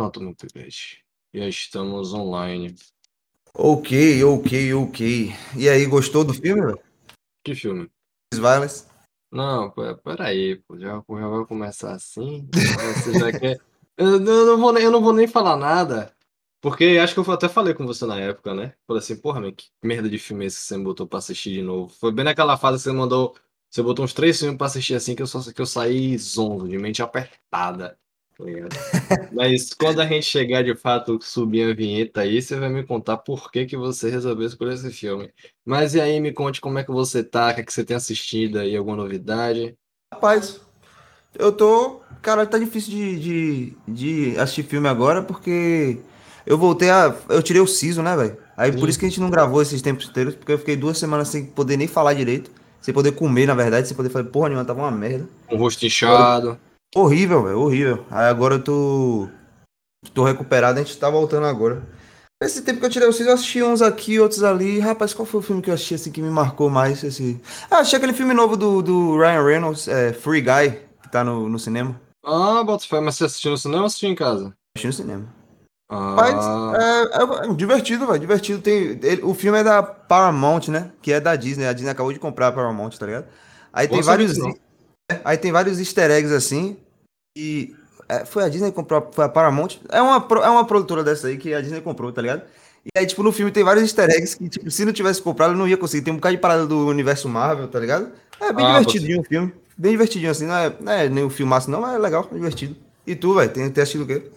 Pronto, muito bem. Já estamos online. Ok, ok, ok. E aí, gostou do filme, velho? Que filme? Violence? Não, pô, peraí, pô, já, já vai começar assim? Você já quer... Eu, eu não vou, nem- eu não vou nem falar nada, porque acho que eu até falei com você na época, né? Falei assim, porra, meu, que merda de filme é esse que você me botou pra assistir de novo? Foi bem naquela fase que você mandou, você botou uns três filmes pra assistir assim, que eu, só, que eu saí zonzo, de mente apertada. Tá? Mas quando a gente chegar de fato, subir a vinheta aí, você vai me contar por que, que você resolveu escolher esse filme. Mas e aí, me conte como é que você tá, o que, é que você tem assistido aí, alguma novidade? Rapaz, eu tô. Cara, tá difícil de, de, de assistir filme agora porque eu voltei a. Eu tirei o siso, né, velho? Aí por Sim. isso que a gente não gravou esses tempos inteiros, porque eu fiquei duas semanas sem poder nem falar direito, sem poder comer, na verdade, sem poder fazer porra nenhuma, tava uma merda. Com o rosto inchado. Horrível, velho, horrível. Aí agora eu tô. Tô recuperado, a gente tá voltando agora. Esse tempo que eu tirei o siso, eu assisti uns aqui, outros ali. Rapaz, qual foi o filme que eu assisti assim que me marcou mais? Esse... Ah, achei aquele filme novo do, do Ryan Reynolds, é, Free Guy, que tá no, no cinema. Ah, bota fé, mas você assistiu no cinema ou assistiu em casa? Assisti no cinema. Ah, Mas é, é- é divertido, velho. Divertido. Tem, ele- o filme é da Paramount, né? Que é da Disney. A Disney acabou de comprar a Paramount, tá ligado? Aí tem Boa saber vários. é, Aí tem vários easter eggs assim. É, foi a Disney que comprou. Foi a Paramount. É uma, é uma produtora dessa aí que a Disney comprou, tá ligado? E aí, tipo, no filme tem vários easter eggs que, tipo, se não tivesse comprado, eu não ia conseguir. Tem um bocado de parada do universo Marvel, tá ligado? É bem Ah, divertidinho o filme. Bem divertidinho, assim. Não é, não é nem um filmaço, não, mas é legal, é divertido. E tu, velho? Tem, tem assistido o quê?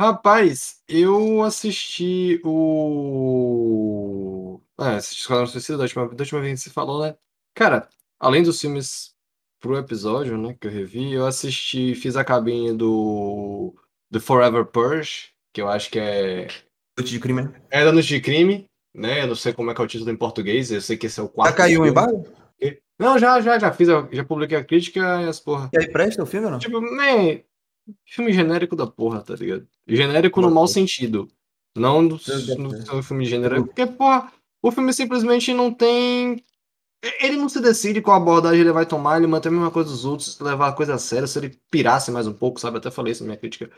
Rapaz, eu assisti o. É, assisti Esquadrão Suicida da última, da última vez que você falou, né? Cara, além dos filmes pro episódio, né, que eu revi, eu assisti, fiz a cabine do The Forever Purge, que eu acho que é. Noite de crime, né? É da Noite de Crime, né? Eu não sei como é que é o título em português, eu sei que esse é o quarto. Já caiu embargo? Não, já, já, já fiz, a- já publiquei a crítica e as porra. E aí presta o filme ou não? Tipo, man, filme genérico da porra, tá ligado? Genérico no mau sentido. Não no, no, no filme genérico. Porque, porra, o filme simplesmente não tem. Ele não se decide qual abordagem ele vai tomar, ele mantém a mesma coisa dos outros, levar a coisa a sério, se ele pirasse mais um pouco, sabe? Até falei isso na minha crítica.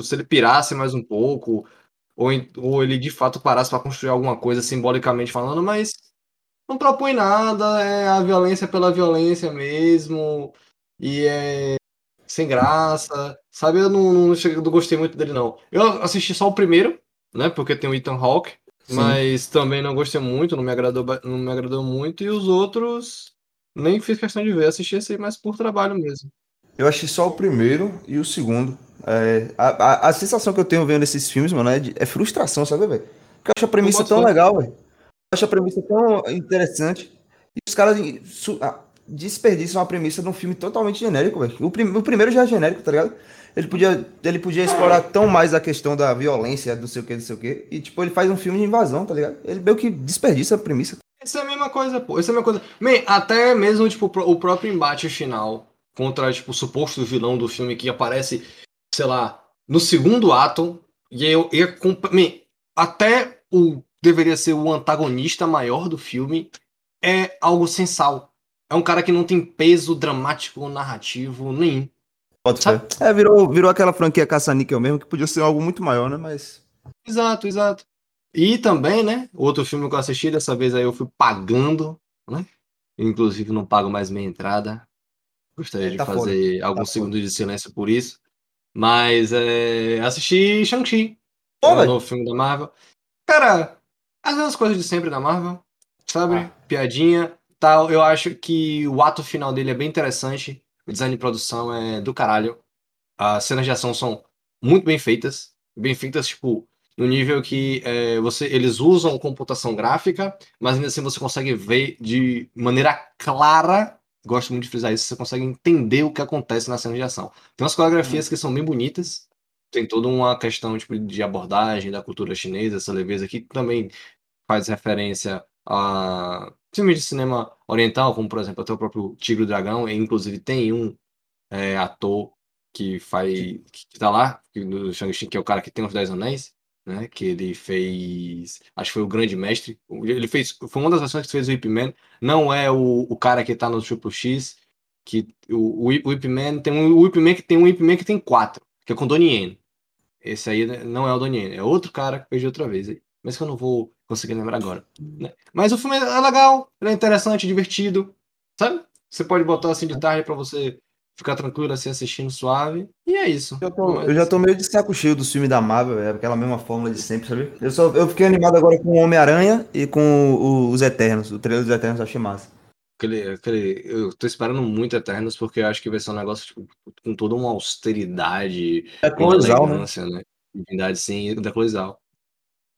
Se ele pirasse mais um pouco, ou, ou ele de fato parasse pra construir alguma coisa simbolicamente falando, mas não propõe nada, é a violência pela violência mesmo, e é sem graça, sabe? Eu não, não, não gostei muito dele, não. Eu assisti só o primeiro, né? Porque tem o Ethan Hawke, Sim. mas também não gostei muito, não me agradou, não me agradou muito, e os outros nem fiz questão de ver, assisti esse aí mais por trabalho mesmo. Eu achei só o primeiro e o segundo. É, a, a, a sensação que eu tenho vendo esses filmes, mano, é, de- é frustração, sabe, velho? Porque eu acho a premissa tão legal, velho. Eu acho a premissa tão interessante. E os caras ah, desperdiçam a premissa de um filme totalmente genérico, velho. O, prim- o primeiro já é genérico, tá ligado? Ele podia, ele podia explorar tão mais a questão da violência, do sei o que, do sei o que. E, tipo, ele faz um filme de invasão, tá ligado? Ele meio que desperdiça a premissa. Essa é a mesma coisa, pô. Essa é a mesma coisa. Man, até mesmo, tipo, o próprio embate final contra, tipo, o suposto vilão do filme que aparece, sei lá, no segundo ato. E eu ia. Man, até o. Deveria ser o antagonista maior do filme. É algo sem sal. É um cara que não tem peso dramático narrativo nenhum. Pode ser. É, virou, virou aquela franquia caça-níquel mesmo, que podia ser algo muito maior, né? Mas. Exato, exato. E também, né? Outro filme que eu assisti, dessa vez aí eu fui pagando, né? Inclusive não pago mais minha entrada. Gostaria de Tá fazer alguns foda. segundos de silêncio por isso. Mas é, assisti Shang-Chi, Pô, o velho. novo filme da Marvel. Cara, as mesmas coisas de sempre da Marvel, sabe? Ah. Piadinha, tal. Eu acho que o ato final dele é bem interessante. O design de produção é do caralho. As cenas de ação são muito bem feitas. Bem feitas, tipo, no nível que é, você, eles usam computação gráfica, mas ainda assim você consegue ver de maneira clara. Gosto muito de frisar isso, você consegue entender o que acontece na cena de ação. Tem umas coreografias que são bem bonitas, tem toda uma questão tipo, de abordagem da cultura chinesa, essa leveza que também faz referência a filmes de cinema oriental, como por exemplo até o próprio Tigre e o Dragão, e inclusive tem um é, ator que faz que tá lá, no Shang-Chi, que é o cara que tem os Dez Anéis, né? Que ele fez, acho que foi o Grande Mestre. Ele fez, foi uma das versões que fez o Ip Man. Não é o, o cara que tá no Triple X, que o, o, Ip- o Ip Man tem um o Ip Man que tem um Ip Man que tem quatro, que é com Donnie Yen. Esse aí não é o Donnie Yen, é outro cara que fez de outra vez aí. Mas que eu não vou conseguir lembrar agora. Né? Mas o filme é legal, ele é interessante, divertido, sabe? Você pode botar assim de tarde pra você ficar tranquilo assim assistindo suave. E é isso. Eu, tô- eu já tô meio de saco cheio dos filmes da Marvel, é aquela mesma fórmula de sempre, sabe? Eu, só, eu fiquei animado agora com o Homem-Aranha e com o- os Eternos. O trailer dos Eternos eu achei massa. Aquele, aquele, eu tô esperando muito Eternos porque eu acho que vai ser um negócio tipo, com toda uma austeridade, É uma colossal, né? elegância, né? Divindade, sim, da Colisal.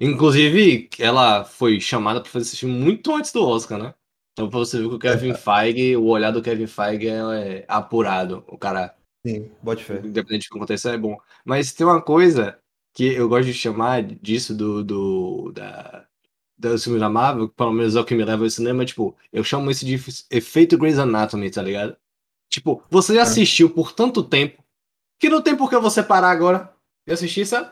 Inclusive, ela foi chamada pra fazer esse filme muito antes do Oscar, né? Então, pra você ver que o Kevin Feige, o olhar do Kevin Feige é, é apurado. O cara, Sim, bote fé. independente do que aconteça, é bom. Mas tem uma coisa que eu gosto de chamar disso do, do da, do filme da Marvel, que pelo menos é o que me leva ao cinema, tipo, eu chamo isso de efeito Grey's Anatomy, tá ligado? Tipo, você já assistiu por tanto tempo que não tem por que você parar agora e assistir, sabe?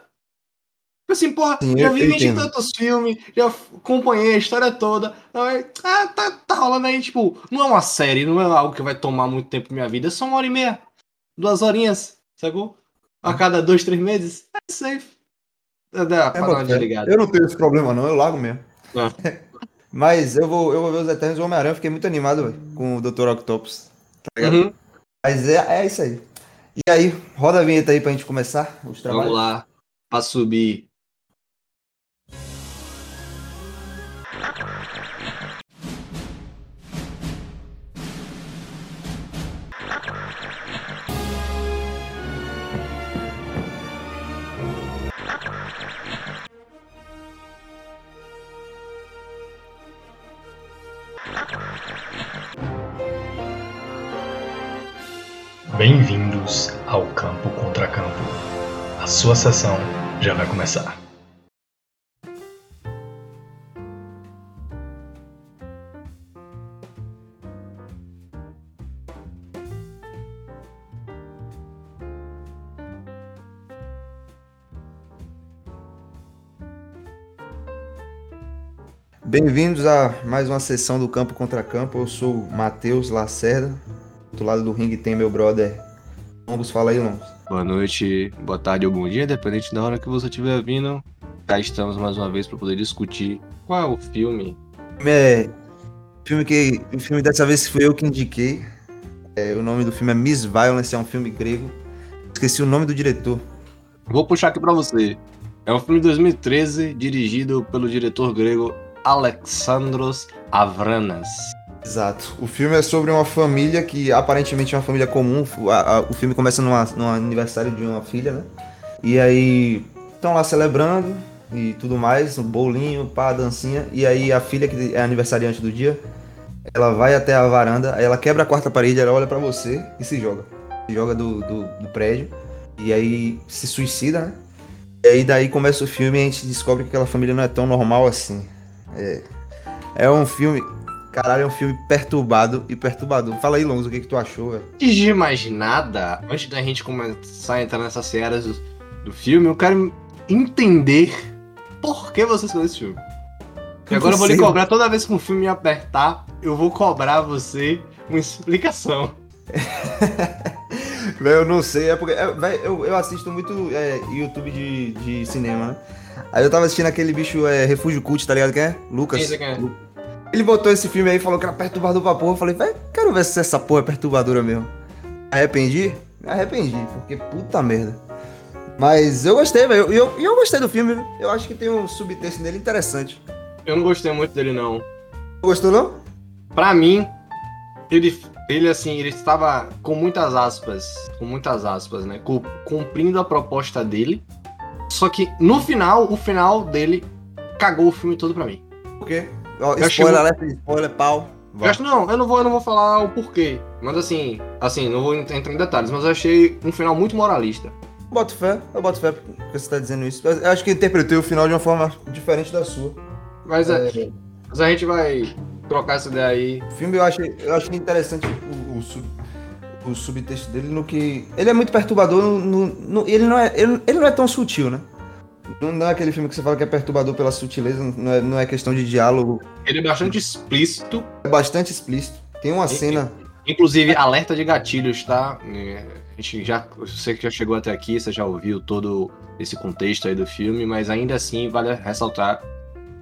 Tipo assim, porra, Sim, já eu- vi eu 20 e entendo. tantos filmes, já acompanhei a história toda. Aí, ah, tá, tá rolando aí, tipo, não é uma série, não é algo que vai tomar muito tempo da minha vida, é só uma hora e meia, duas horinhas, sacou? A cada dois, três meses, é safe. É, desligada. Eu não tenho esse problema, não, eu largo mesmo. Ah. Mas eu vou, eu vou ver os Eternos o Homem-Aranha, fiquei muito animado véio, com o Dr. Octopus. Tá ligado? Uhum. Mas é, é isso aí. E aí, roda a vinheta aí pra gente começar os trabalhos. Vamos lá, pra subir. Bem-vindos ao Campo Contra Campo. A sua sessão já vai começar. Bem-vindos a mais uma sessão do Campo Contra Campo. Eu sou Matheus Lacerda. Do lado do ringue tem meu brother Longos. Fala aí, Longos. Boa noite, boa tarde ou bom dia, dependente da hora que você estiver vindo. Cá estamos mais uma vez para poder discutir qual é o filme. filme é. Filme que. O filme dessa vez foi eu que indiquei. É, o nome do filme é Miss Violence, é um filme grego. Esqueci o nome do diretor. Vou puxar aqui para você. É um filme de 2013, dirigido pelo diretor grego Alexandros Avranas. Exato. O filme é sobre uma família que aparentemente é uma família comum. O, filme começa num aniversário de uma filha, né? E aí estão lá celebrando e tudo mais, um bolinho, pá, dancinha. E aí a filha, que é aniversariante do dia, ela vai até a varanda, aí ela quebra a quarta parede, ela olha pra você e se joga. Se joga do, do, do prédio. E aí se suicida, né? E aí daí começa o filme e a gente descobre que aquela família não é tão normal assim. É, é um filme. Caralho, é um filme perturbado e perturbador. Fala aí, Lonzo, o que, que tu achou, velho? Antes de mais nada, antes da gente começar a entrar nessas searas do, do filme, eu quero entender por que você escolheu esse filme. E agora eu vou lhe cobrar toda vez que um filme me apertar, eu vou cobrar você uma explicação. Eu não sei, é porque. é, eu, eu assisto muito é, YouTube de, de cinema, né? Aí eu tava assistindo aquele bicho é, Refúgio Cult, tá ligado quem é? Lucas. É, quem é? Lu- Ele botou esse filme aí e falou que era perturbador pra porra. Eu falei, velho, quero ver se essa porra é perturbadora mesmo. Me arrependi? Me arrependi, porque puta merda. Mas eu gostei, velho. E eu, eu, eu gostei do filme? Eu acho que tem um subtexto nele interessante. Eu não gostei muito dele, não. Gostou, não? Pra mim, ele, ele assim, ele estava com muitas aspas, com muitas aspas, né? cu- Cumprindo a proposta dele. Só que no final, o final dele cagou o filme todo pra mim. Por quê? Ó, spoiler, alerta de spoiler, pau. Eu acho, não, eu não vou, eu não vou falar o porquê. Mas assim, assim, não vou ent- entrar em detalhes, mas eu achei um final muito moralista. Boto fé, eu boto fé porque você tá dizendo isso. Eu acho que interpretei o final de uma forma diferente da sua. Mas, é, É, mas a gente vai trocar essa ideia aí. o filme eu achei, eu achei interessante o, o, sub- o subtexto dele no que. Ele é muito perturbador, no, no- no- ele, não é, ele, ele não é tão sutil, né? Não, é aquele filme que você fala que é perturbador pela sutileza, não é, não é questão de diálogo. Ele é bastante explícito. É bastante explícito. Tem uma E- cena. Inclusive, alerta de gatilhos, tá? É, a gente já. Você que já chegou até aqui, você já ouviu todo esse contexto aí do filme, mas ainda assim vale ressaltar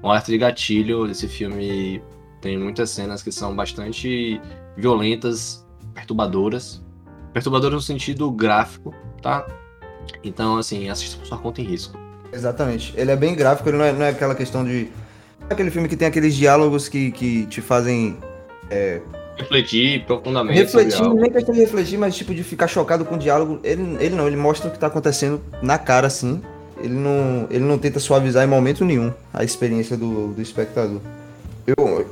um alerta de gatilho. Esse filme tem muitas cenas que são bastante violentas, perturbadoras. Perturbadoras no sentido gráfico, tá? Então, assim, assista por sua conta em risco. Exatamente. Ele é bem gráfico, ele não é, não é aquela questão de. É aquele filme que tem aqueles diálogos que, que te fazem. É... Refletir profundamente. Refletir, nem questão de refletir, mas tipo de ficar chocado com o diálogo. Ele, ele não, ele mostra o que tá acontecendo na cara, assim. Ele não, ele não tenta suavizar em momento nenhum a experiência do, do espectador. Eu,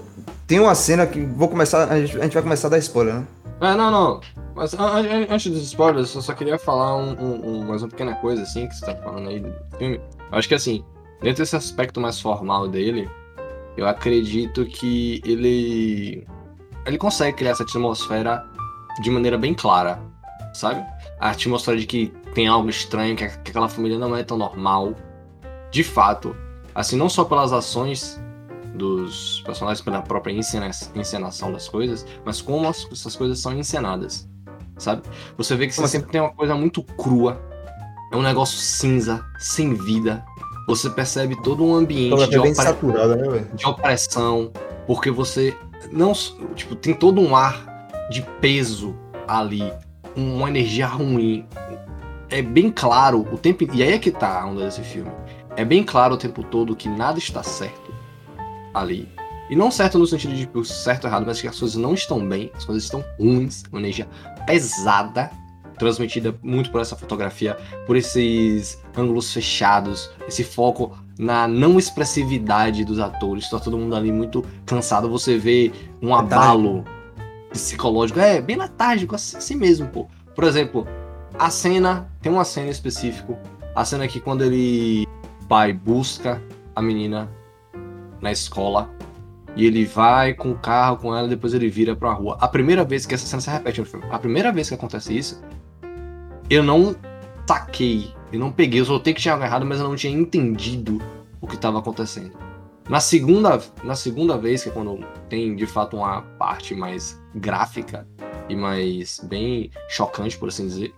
tem uma cena que vou começar. A gente, a gente vai começar a dar spoiler, né? É, não, não. Mas antes dos spoilers, eu só queria falar um, um, um, mais uma pequena coisa, assim, que você tá falando aí do filme. Eu acho que, assim, dentro desse aspecto mais formal dele, eu acredito que ele. Ele consegue criar essa atmosfera de maneira bem clara, sabe? A atmosfera de que tem algo estranho, que, que aquela família não é tão normal. De fato. Assim, não só pelas ações dos personagens pela própria encena encenação das coisas, mas como as, essas coisas são encenadas, sabe? Você vê que você sempre tem uma coisa muito crua, é um negócio cinza, sem vida. Você percebe todo um ambiente de, opre... saturada, né, de opressão, porque você não, tipo, tem todo um ar de peso ali, uma energia ruim. É bem claro o tempo, e aí é que tá a onda desse filme. É bem claro o tempo todo que nada está certo ali. E não certo no sentido de tipo, certo ou errado, mas que as coisas não estão bem, as coisas estão ruins, uma energia pesada, transmitida muito por essa fotografia, por esses ângulos fechados, esse foco na não expressividade dos atores, tá todo mundo ali muito cansado, você vê um abalo psicológico, é bem letárgico, assim, assim mesmo, pô. Por exemplo, a cena, tem uma cena específica, a cena que quando ele pai busca a menina na escola. E ele vai com o carro com ela, depois ele vira pra rua. A primeira vez que essa cena se repete no filme, a primeira vez que acontece isso, eu não saquei, eu não peguei, eu soltei que tinha algo errado, mas eu não tinha entendido o que estava acontecendo. Na segunda, na segunda vez, que é quando tem de fato uma parte mais gráfica e mais bem chocante, por assim dizer,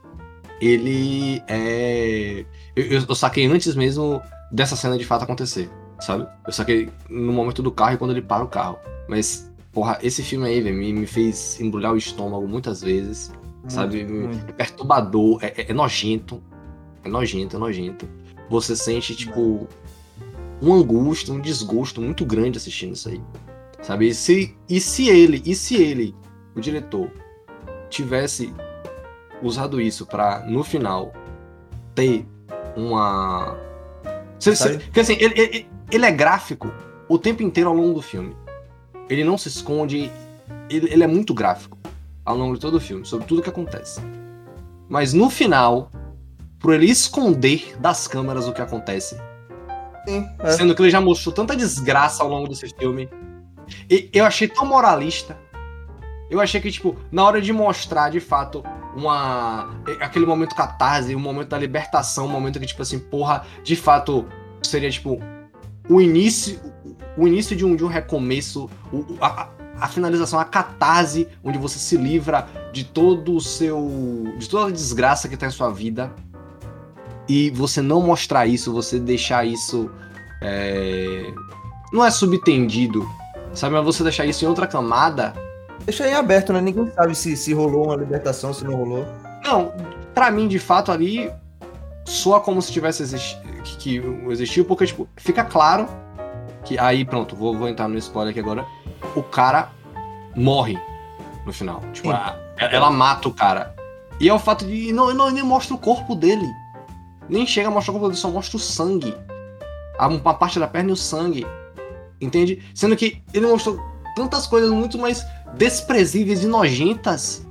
ele é. Eu, eu saquei antes mesmo dessa cena de fato acontecer sabe? Eu saquei no momento do carro e quando ele para o carro. Mas, porra, esse filme aí, velho, me, me fez embrulhar o estômago muitas vezes, muito, sabe? Muito. É perturbador, é, é, é, nojento. É nojento, é nojento. Você sente, tipo, um angústia, um desgosto muito grande assistindo isso aí. Sabe? E se, e se ele, e se ele, o diretor, tivesse usado isso para no final ter uma. Se, se, porque assim, ele, ele, ele é gráfico o tempo inteiro ao longo do filme. Ele não se esconde, ele, ele é muito gráfico ao longo de todo o filme, sobre tudo que acontece. Mas no final, por ele esconder das câmeras o que acontece. Sim, é. Sendo que ele já mostrou tanta desgraça ao longo desse filme. E eu achei tão moralista. Eu achei que, tipo, na hora de mostrar de fato uma. aquele momento catarse, o um momento da libertação, um momento que, tipo assim, porra, de fato seria, tipo, o início, o início de um, de um recomeço, o, a, a finalização, a catarse, onde você se livra de todo o seu. de toda a desgraça que tá em sua vida. E você não mostrar isso, você deixar isso. É, não é subtendido, sabe? Mas você deixar isso em outra camada. Deixa em aberto, né? Ninguém sabe se, se rolou uma libertação, se não rolou. Não, para mim, de fato, ali soa como se tivesse existido que, que existiu, porque, tipo, fica claro que aí, pronto, vou, vou entrar no spoiler aqui agora. O cara morre no final. Tipo, a, ela mata o cara. E é o fato de. Não, não nem mostra o corpo dele. Nem chega a mostrar o corpo dele, só mostra o sangue. Uma parte da perna e o sangue. Entende? Sendo que ele mostrou tantas coisas muito mais desprezíveis e nojentas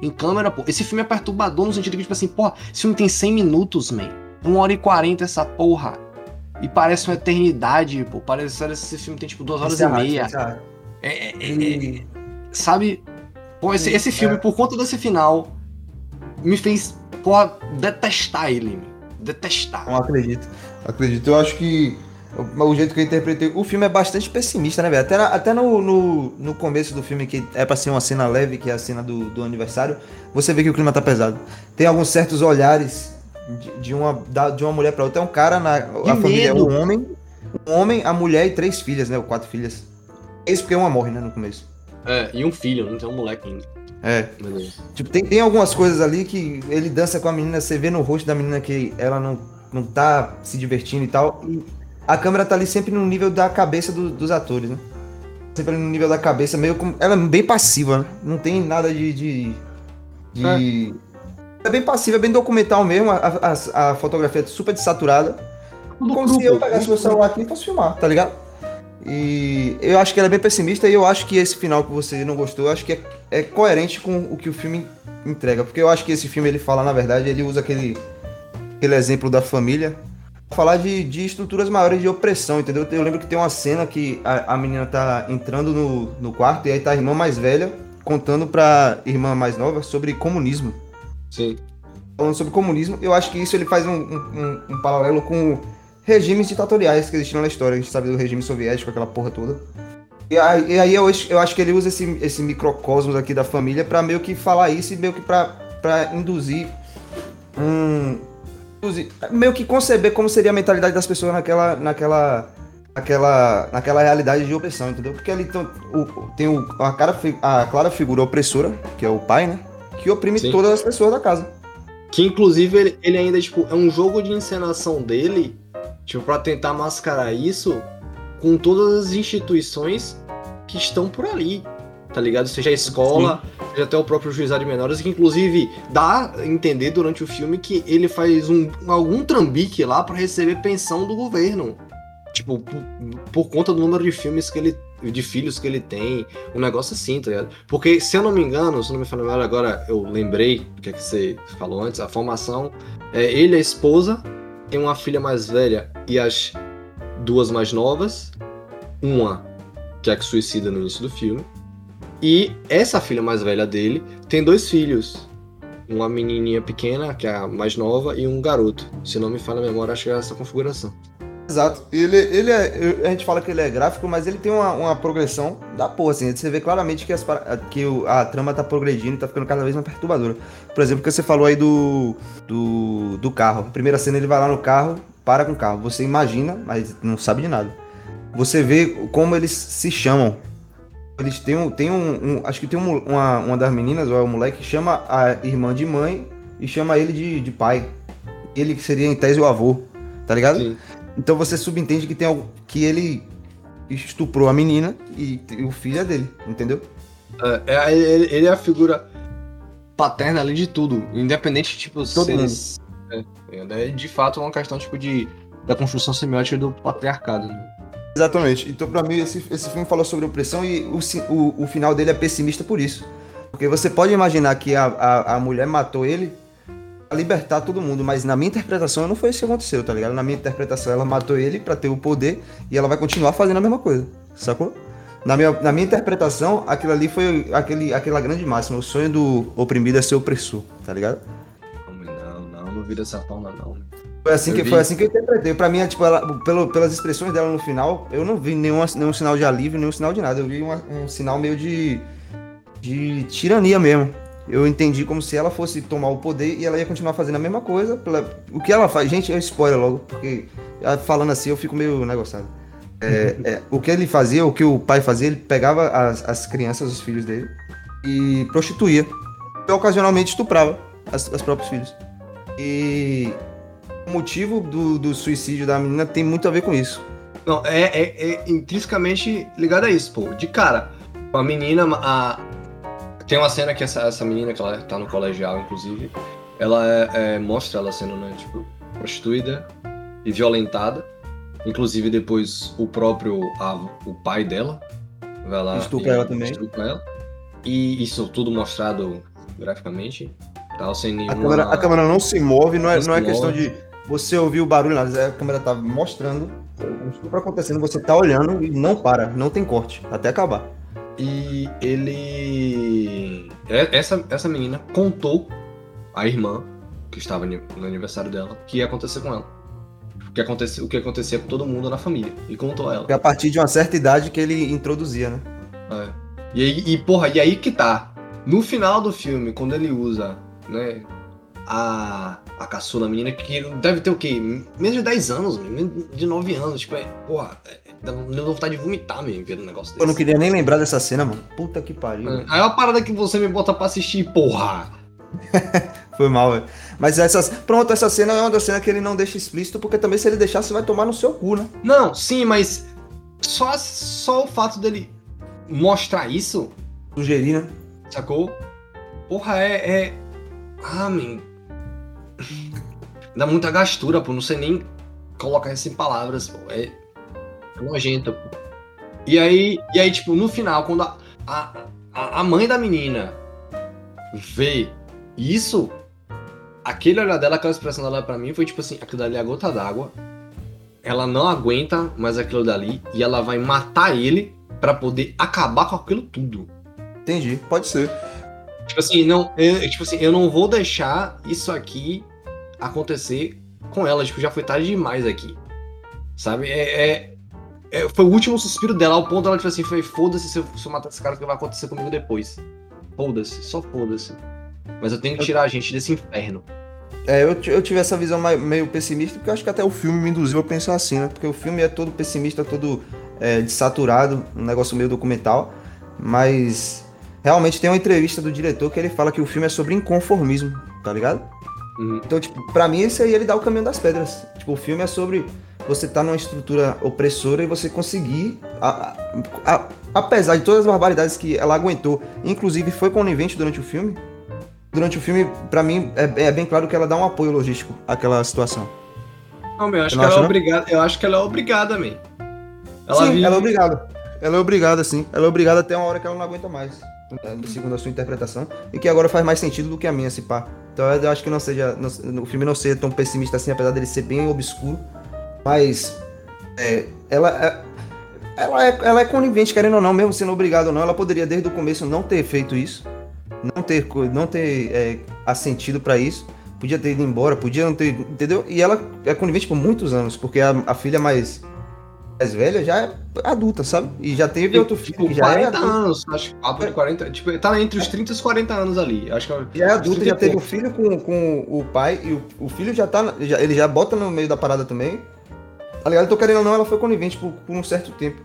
em câmera, pô. Esse filme é perturbador no sentido que, tipo assim, pô, esse filme tem 100 minutos, man. Uma hora e quarenta essa porra. E parece uma eternidade, pô. Parece que esse filme tem tipo duas horas e meia. É, é, é, é, sabe? Pô, esse, esse filme, é. por conta desse final, me fez, pô, detestar ele. Detestar. Não acredito. Acredito. Eu acho que O, jeito que eu interpretei. O filme é bastante pessimista, né, velho? Até, na- até no, no, no começo do filme, que é pra ser uma cena leve, que é a cena do, do aniversário, você vê que o clima tá pesado. Tem alguns certos olhares de, de uma, da- de uma mulher pra outra. É um cara na. A família é um homem, um homem, a mulher e três filhas, né? Ou quatro filhas. Isso porque uma morre, né, no começo. É, e um filho, não tem um moleque ainda. É. Beleza. Tipo, tem, tem algumas coisas ali que ele dança com a menina, você vê no rosto da menina que ela não, não tá se divertindo e tal. E a câmera tá ali sempre no nível da cabeça do- dos atores, né? Sempre no nível da cabeça, meio como. Ela é bem passiva, né? Não tem nada de. de, de- É. bem passiva, é bem documental mesmo. A, a, a fotografia é super desaturada. Como se eu pegasse meu celular aqui e fosse filmar, tá ligado? E eu acho que ela é bem pessimista e eu acho que esse final que você não gostou, eu acho que é, é coerente com o que o filme entrega. Porque eu acho que esse filme ele fala, na verdade, ele usa aquele, aquele exemplo da família falar de, de estruturas maiores de opressão, entendeu? Eu lembro que tem uma cena que a, a menina tá entrando no, no quarto e aí tá a irmã mais velha contando pra irmã mais nova sobre comunismo Sim. falando sobre comunismo, eu acho que isso ele faz um- um- um paralelo com regimes ditatoriais que existiram na história. A gente sabe do regime soviético, aquela porra toda. E aí, e aí eu, acho- eu acho que ele usa esse, esse microcosmos aqui da família pra meio que falar isso e meio que pra, pra induzir um. induzir- meio que conceber como seria a mentalidade das pessoas naquela. naquela. naquela, naquela realidade de opressão, entendeu? Porque ali tem, o, tem o, a, cara, a clara figura opressora, que é o pai, né? Que oprime Sim. todas as pessoas da casa. Que inclusive ele, ele ainda, tipo, é um jogo de encenação dele, tipo, pra tentar mascarar isso com todas as instituições que estão por ali. Tá ligado? Seja a escola, seja até o próprio juizado de menores, que inclusive dá a entender durante o filme que ele faz um, algum trambique lá pra receber pensão do governo. Tipo, por, por conta do número de filmes que ele. de filhos que ele tem, um negócio assim, tá ligado? Porque, se eu não me engano, se não me memória, agora eu lembrei do que, é que você falou antes, a formação. É ele, a esposa, tem uma filha mais velha e as duas mais novas. Uma que é a que suicida no início do filme. E essa filha mais velha dele tem dois filhos. Uma menininha pequena, que é a mais nova, e um garoto. Se não me falha a memória, acho que é essa configuração. Exato. Ele, ele é, a gente fala que ele é gráfico, mas ele tem uma, uma progressão da porra, assim. Você vê claramente que, as, que a trama tá progredindo e tá ficando cada vez mais perturbadora. Por exemplo, que você falou aí do, do, do carro. A primeira cena ele vai lá no carro, para com o carro. Você imagina, mas não sabe de nada. Você vê como eles se chamam. Eles têm um. Tem um, um- acho que tem um- uma, uma das meninas, ou é o moleque, que chama a irmã de mãe e chama ele de, de pai. Ele que seria em tese o avô, tá ligado? Sim. Então você subentende que tem algo que ele estuprou a menina e, e o filho é dele, entendeu? É, é, ele, ele é a figura paterna ali de tudo. Independente, tipo, Todo mundo. eles- É, é de fato uma questão, tipo, de. Da construção semiótica do patriarcado. Né? Exatamente. Então pra mim esse, esse filme falou sobre opressão e o, o, o final dele é pessimista por isso. Porque você pode imaginar que a, a, a mulher matou ele libertar todo mundo, mas na minha interpretação não foi isso que aconteceu, tá ligado? Na minha interpretação ela matou ele pra ter o poder e ela vai continuar fazendo a mesma coisa, sacou? Na minha, na minha interpretação, aquilo ali foi aquele, aquela grande máxima. O sonho do oprimido é ser opressor, tá ligado? Não, não, não vira essa forma, não. Foi assim, Eu que, vi. foi assim que eu interpretei. Pra mim, é, tipo, ela, pelo, pelas expressões dela no final, eu não vi nenhum, nenhum sinal de alívio, nenhum sinal de nada. Eu vi uma- um sinal meio de, de tirania mesmo. Eu entendi como se ela fosse tomar o poder e ela ia continuar fazendo a mesma coisa. pela- o que ela faz, gente, é spoiler logo, porque ah, falando assim eu fico meio negociado. É, é, o que ele fazia, o que o pai fazia, ele pegava as, as crianças, os filhos dele, e prostituía. E ocasionalmente estuprava as, as próprios filhos. E o motivo do, do suicídio da menina tem muito a ver com isso. Não, é, é, é intrinsecamente ligado a isso, pô. De cara, a menina. A... Tem uma cena que essa, essa menina, que ela tá no colegial, inclusive, ela é- é, mostra ela sendo, né, tipo, prostituída e violentada. Inclusive, depois o próprio. a- o pai dela vai lá. Estupra e ela também. estupra ela. E isso tudo mostrado graficamente. Tal, sem A nenhuma. câmera, a câmera não se move, não é, Não é questão de você ouvir o barulho, nada. A câmera tá mostrando o estupro acontecendo, você tá olhando e não para, não tem corte, até acabar. E ele. é- Essa, essa menina contou à irmã, que estava no aniversário dela, o que ia acontecer com ela. que acontecia, o que acontecia com todo mundo na família. E contou a ela. É a partir de uma certa idade que ele introduzia, né? É. E, aí, e, porra, e aí que tá. No final do filme, quando ele usa, né, a, a caçula menina, que deve ter o quê? Menos de 10 anos, menos de 9 anos. Tipo, é, porra, dá dá vontade de vomitar mesmo vendo um negócio desse. Eu não queria nem lembrar dessa cena, mano. Puta que pariu. É. Aí é uma parada que você me bota pra assistir, porra. Foi mal, velho. Mas essas. Pronto, essa cena é uma das cenas que ele não deixa explícito, porque também se ele deixar, você vai tomar no seu cu, né? Não, sim, mas só, só o fato dele mostrar isso, Sugerir, né? sacou? Porra, é. é... Ah, man. Dá muita gastura, pô. Não sei nem colocar isso em palavras, pô. É, é nojento, pô. E aí, e aí, tipo, no final, quando a, a, a mãe da menina vê isso, aquele olhar dela, aquela expressão dela pra mim foi tipo assim: aquilo dali é a gota d'água. Ela não aguenta mais aquilo dali e ela vai matar ele pra poder acabar com aquilo tudo. Entendi, pode ser. Tipo assim, não, eu, tipo assim, eu não vou deixar isso aqui acontecer com ela. Tipo, já foi tarde demais aqui. Sabe? É, é- é- foi o último suspiro dela, ao ponto dela, tipo assim, foi foda-se se eu, se eu matar esse cara, o que vai acontecer comigo depois. Foda-se, só foda-se. Mas eu tenho que tirar a gente desse inferno. É, eu, eu tive essa visão meio pessimista, porque eu acho que até o filme me induziu a pensar assim, né? Porque o filme é todo pessimista, todo é, desaturado, um negócio meio documental. Mas realmente tem uma entrevista do diretor que ele fala que o filme é sobre inconformismo, tá ligado? Uhum. Então, tipo, pra mim esse aí ele dá o caminho das pedras. Tipo, o filme é sobre você estar numa estrutura opressora e você conseguir, a- a- a- apesar de todas as barbaridades que ela aguentou, inclusive foi conivente durante o filme. Durante o filme, pra mim, é, é bem claro que ela dá um apoio logístico àquela situação. Não, meu, eu acho Você que não ela é não? obrigada. Eu acho que ela é obrigada, man. Ela sim, vive- ela é obrigada. Ela é obrigada, sim. Ela é obrigada até uma hora que ela não aguenta mais. né, Segundo a sua interpretação. E que agora faz mais sentido do que a minha, se pá. Então eu acho que não seja. não- o filme não seja tão pessimista assim, apesar dele ser bem obscuro. Mas. é, ela, é, ela, é, ela é conivente, querendo ou não, mesmo sendo obrigada ou não. Ela poderia desde o começo não ter feito isso. Não ter, não ter é, assentido pra isso. Podia ter ido embora, podia não ter. Entendeu? E ela é conivente por muitos anos, porque a, a filha mais, mais velha já é adulta, sabe? E já teve outro filho Tipo, que já é 40 adulto. anos, acho que de 40. Tipo, tá entre os 30 e os 40 anos ali. Acho que é- Já é adulto, já teve um pouco. filho com, com o pai, e o, o filho já tá. já- ele já bota no meio da parada também. Tá ligado? Então, querendo ou não, ela foi conivente por, por um certo tempo.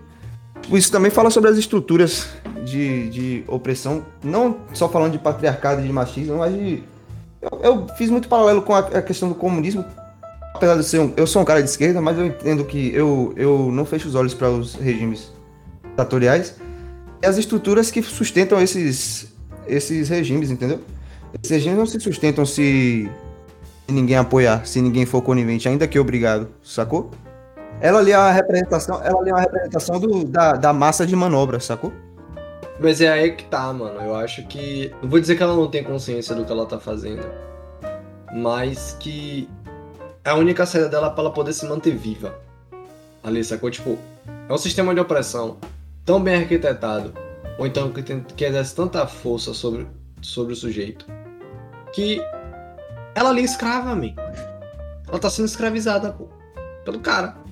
Isso também fala sobre as estruturas de, de opressão, não só falando de patriarcado e de machismo, mas de. Eu, eu fiz muito paralelo com a, a questão do comunismo. Apesar de ser um. Eu sou um cara de esquerda, mas eu entendo que eu, eu não fecho os olhos para os regimes ditatoriais e as estruturas que sustentam esses, esses regimes, entendeu? Esses regimes não se sustentam se ninguém apoiar, se ninguém for conivente, ainda que obrigado, sacou? Ela ali é a representação, ela ali é uma representação do, da, da massa de manobra, sacou? Mas é aí que tá, mano. Eu acho que. Não vou dizer que ela não tem consciência do que ela tá fazendo. Mas que é a única saída dela pra ela poder se manter viva. Ali, sacou? Tipo, é um sistema de opressão tão bem arquitetado. Ou então que, tem, que exerce tanta força sobre, sobre o sujeito. Que ela ali é escrava, man. Ela tá sendo escravizada, pô. Pelo cara.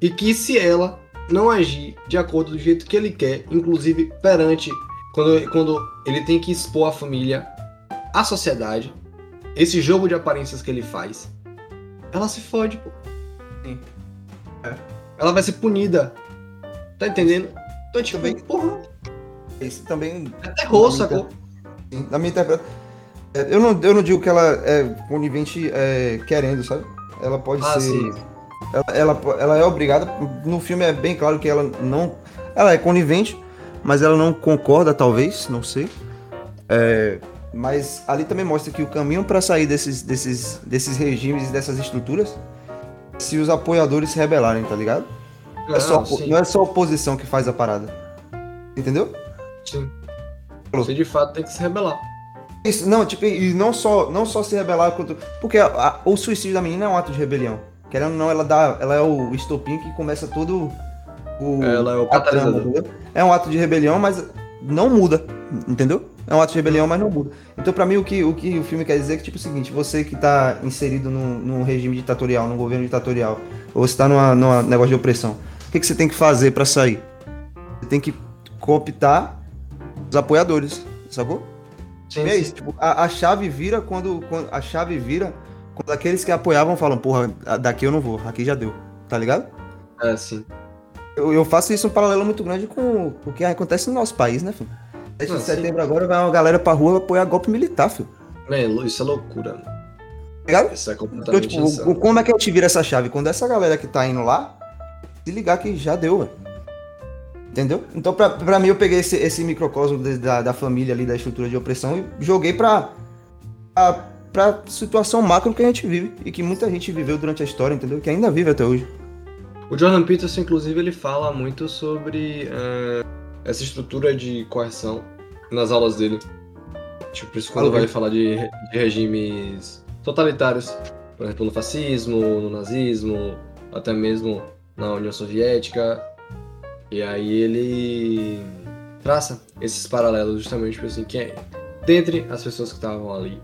E que se ela não agir de acordo do jeito que ele quer, inclusive perante quando, quando ele tem que expor a família, a sociedade, esse jogo de aparências que ele faz, ela se fode, pô. Sim. É. Ela vai ser punida. Tá entendendo? Então, tipo, Também- porra, Isso também, é terror, sacou? sim, na minha interpretação. é, Eu não, eu não digo que ela é conivente é, querendo, sabe? Ela pode Ah, ser. sim. Ela, ela, ela é obrigada. No filme é bem claro que ela não. Ela é conivente, mas ela não concorda, talvez, não sei. É, mas ali também mostra que o caminho para sair desses, desses, desses regimes e dessas estruturas se os apoiadores se rebelarem, tá ligado? Não é, só, sim, não é só a oposição que faz a parada. Entendeu? sim. Você de fato tem que se rebelar. Isso, não, tipo, e não só, não só se rebelar contra. Porque a- a- o suicídio da menina é um ato de rebelião. Querendo ou não, ela dá. Ela é o estopim que começa todo o. Ela é o entendeu? É um ato de rebelião, mas não muda, entendeu? É um ato de rebelião, mas não muda. Então, pra mim, o que, o que o filme quer dizer é que, tipo, é o seguinte, você que tá inserido num, num regime ditatorial, num governo ditatorial, ou você tá num numa negócio de opressão, o que, que você tem que fazer pra sair? Você tem que cooptar os apoiadores, sacou? Sim, E é isso, tipo, a, a chave vira quando, quando. A chave vira quando aqueles que apoiavam falam, porra, daqui eu não vou, aqui já deu. Tá ligado? É, sim. Eu, eu faço isso um paralelo muito grande com o que acontece no nosso país, né, filho? 7 Ah, de setembro agora vai uma galera pra rua apoiar golpe militar, filho. Man, isso é loucura, mano. Tá ligado? Isso é Então, completamente tipo, insano. o- como é que a gente vira essa chave? Quando essa galera que tá indo lá, se ligar que já deu, velho. Entendeu? Então, pra, pra mim, eu peguei esse, esse microcosmo de- da, da família ali, da estrutura de opressão, e joguei pra, pra, pra situação macro que a gente vive. E que muita gente viveu durante a história, entendeu? Que ainda vive até hoje. O Jordan Peterson, inclusive, ele fala muito sobre é, essa estrutura de coerção nas aulas dele. Tipo, por isso quando vai falar de, de regimes totalitários, por exemplo, no fascismo, no nazismo, até mesmo na União Soviética. E aí ele traça esses paralelos justamente tipo assim, que é, dentre as pessoas que estavam ali,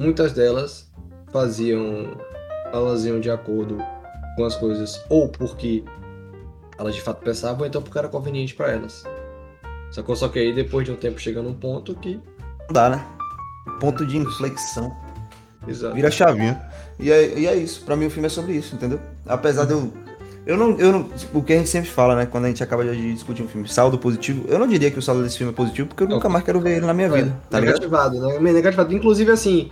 muitas delas faziam, elas iam de acordo com as coisas, ou porque elas de fato pensavam, ou então porque era conveniente pra elas. Sacou? Só que aí depois de um tempo chega num ponto que. Dá, né? Ponto de inflexão. Exato. Vira chavinha. E é, e é isso. Pra mim o filme é sobre isso, entendeu? Apesar de eu. Eu não, eu não. O que a gente sempre fala, né? Quando a gente acaba de discutir um filme, saldo positivo. Eu não diria que o saldo desse filme é positivo, porque eu nunca mais quero ver ele na minha vida, tá ligado? negativado, né? Meio negativado. Inclusive, assim,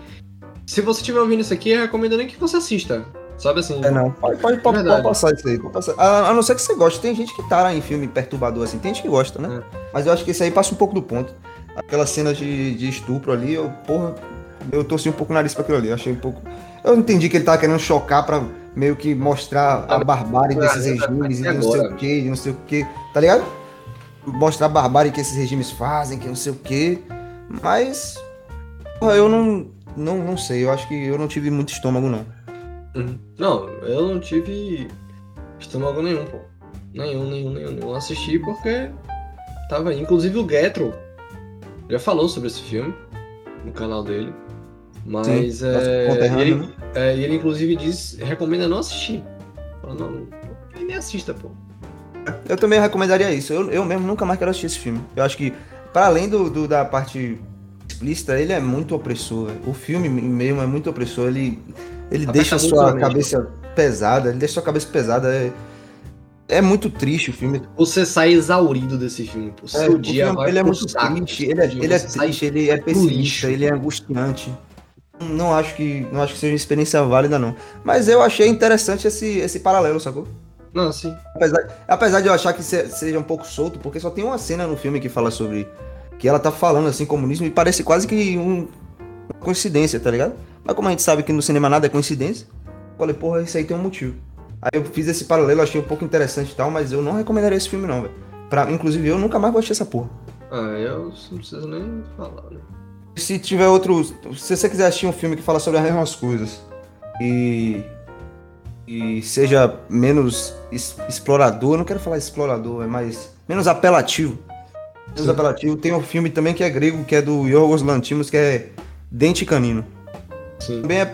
se você estiver ouvindo isso aqui, eu recomendo nem que você assista. Sabe assim? É, não. Pode, pode, pode, pode passar isso aí. Pode passar. A, a não ser que você goste. Tem gente que tá em filme perturbador assim. Tem gente que gosta, né? Mas eu acho que esse aí passa um pouco do ponto. Aquela cena de, de estupro ali, eu, porra, eu torci um pouco o nariz pra aquilo ali. Eu achei um pouco. Eu entendi que ele tava querendo chocar pra meio que mostrar a barbárie desses regimes e não sei o que, não sei o que, tá ligado? Mostrar a barbárie que esses regimes fazem, que não sei o que. Mas. eu não, não. Não sei, eu acho que eu não tive muito estômago, não. Uhum. Não, eu não tive estômago nenhum, pô. Nenhum, nenhum, nenhum, nenhum. Assisti porque tava aí. Inclusive o Getro já falou sobre esse filme no canal dele. Mas Sim, nosso é, ele, é, e ele inclusive diz, recomenda não assistir. Fala, não, não, nem assista, pô. Eu também recomendaria isso. Eu, eu mesmo nunca mais quero assistir esse filme. Eu acho que, para além do, do- da parte explícita, ele é muito opressor. O filme mesmo é muito opressor. Ele, ele Aperta deixa a sua cabeça pesada. Ele deixa sua cabeça pesada. É, é muito triste o filme. Você sai exaurido desse filme. pô. O É, seu o dia filme, vai ele é muito saco. triste. Ele é, ele é triste, ele é pessimista, ele é angustiante. Não acho que não acho que seja uma experiência válida, não. Mas eu achei interessante esse, esse paralelo, sacou? Não, sim. Apesar, apesar de eu achar que se- seja um pouco solto, porque só tem uma cena no filme que fala sobre. Que ela tá falando assim, comunismo, e parece quase que um, uma coincidência, tá ligado? Mas como a gente sabe que no cinema nada é coincidência, eu falei, porra, isso aí tem um motivo. Aí eu fiz esse paralelo, achei um pouco interessante e tal, mas eu não recomendaria esse filme, não, velho. Inclusive, eu nunca mais vou assistir essa porra. Ah, eu não preciso nem falar, né? Se tiver outro. Se você quiser assistir um filme que fala sobre as mesmas coisas e. e seja menos es- explorador, não quero falar explorador, é mais. menos apelativo. Menos Sim. apelativo. Tem um filme também que é grego, que é do Yorgos Lantimos, que é Dente Canino. Sim. Também é,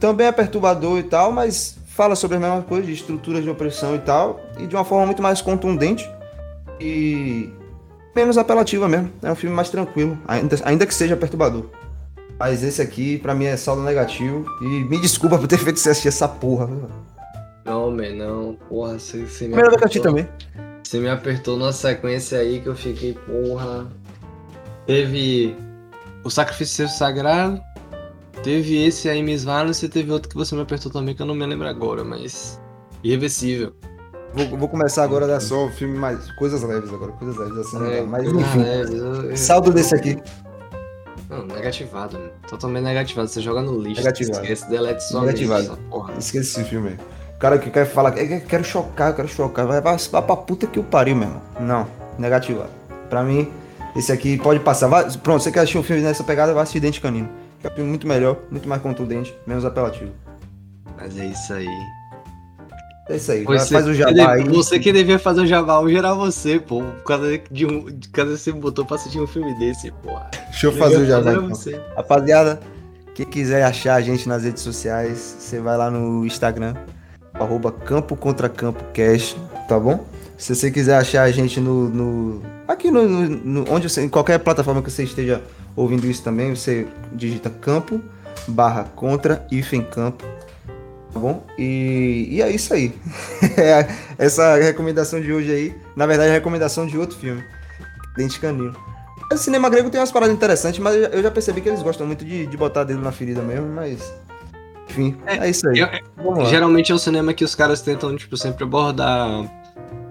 também é perturbador e tal, mas fala sobre as mesmas coisas, de estruturas de opressão e tal, e de uma forma muito mais contundente e menos apelativa mesmo. É um filme mais tranquilo, ainda, ainda que seja perturbador. Mas esse aqui, pra mim, é saldo negativo. E me desculpa por ter feito você assistir essa porra. Não, man, não. Porra, você, você me Primeira apertou. também. Você me apertou numa sequência aí que eu fiquei, porra. Teve o Sacrifício Sagrado, teve esse aí, Miss Valence, e teve outro que você me apertou também, que eu não me lembro agora, mas. Irreversível. Vou, vou começar agora a dar só o filme mais. Coisas leves agora, coisas leves assim. não dá. Mas enfim. leve, eu- eu- Saldo desse aqui. Não, negativado, mano. Totalmente negativado. Você joga no lixo. Negativado. Esquece, delete só Negativado. porra. Esquece esse filme aí. O cara que quer falar, eu quero chocar, eu quero chocar, vai, vai, vai pra puta que o pariu, meu irmão. Não, negativado. Pra mim, esse aqui pode passar. Vai- pronto, você quer assistir um filme nessa pegada, vai assistir Dente Canino. Que é um filme muito melhor, muito mais contundente, menos apelativo. Mas é isso aí. É isso aí. Você, Faz o jabá aí. você que devia fazer o jabá hoje era você, pô. Por causa de um. De causa você botou pra assistir um filme desse, porra. Deixa eu fazer o jabá. Era então. você. Rapaziada, quem quiser achar a gente nas redes sociais, você vai lá no Instagram, arroba Campo Contra Campo tá bom? Se você quiser achar a gente no. no- aqui no, no- no- onde você, em qualquer plataforma que você esteja ouvindo isso também, você digita campo barra contra hífen campo. Tá bom? E, e é isso aí. É Essa recomendação de hoje aí, na verdade, é a recomendação de outro filme. Dente Canino. O cinema grego tem umas paradas interessantes, mas eu já- percebi que eles gostam muito de, de botar dedo na ferida mesmo, mas. Enfim, é, isso aí. Eu-. Geralmente é um cinema que os caras tentam, tipo, sempre abordar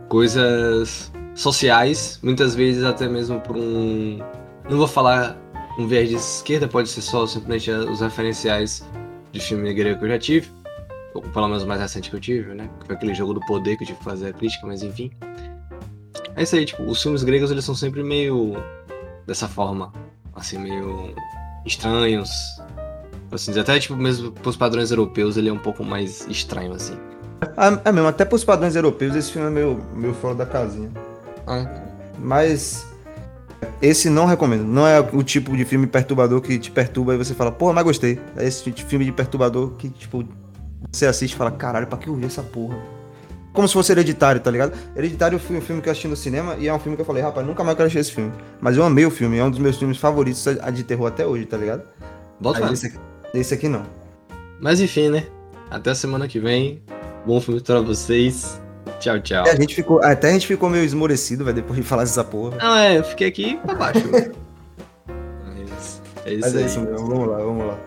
coisas sociais, muitas vezes até mesmo por um. Não vou falar um viés de esquerda, pode ser só simplesmente os referenciais de filme grego que eu já tive. Ou pelo menos o mais recente que eu tive, né? Que foi aquele jogo do poder que eu tive que fazer a crítica, mas enfim. É isso aí, tipo, os filmes gregos eles são sempre meio dessa forma. Assim, meio estranhos. Assim, até tipo, mesmo pros padrões europeus, ele é um pouco mais estranho, assim. Ah, é mesmo, até pros padrões europeus, esse filme é meio, meio fora da casinha. Mas. Esse não recomendo. Não é o tipo de filme perturbador que te perturba e você fala, porra, mas gostei. É esse tipo de filme de perturbador que, tipo, você assiste e fala, caralho, pra que eu vi essa porra? Como se fosse hereditário, tá ligado? Hereditário foi um filme que eu assisti no cinema e é um filme que eu falei, rapaz, nunca mais quero assistir esse filme. Mas eu amei o filme, é um dos meus filmes favoritos de terror até hoje, tá ligado? Bota esse aqui, esse aqui não. Mas enfim, né? Até semana que vem. Bom filme pra vocês. Tchau, tchau. E a gente ficou, até a gente ficou meio esmorecido, velho, depois de falar dessa porra. Não, é, eu fiquei aqui pra baixo. Mas é isso Mas é aí. isso mesmo, vamos lá, vamos lá.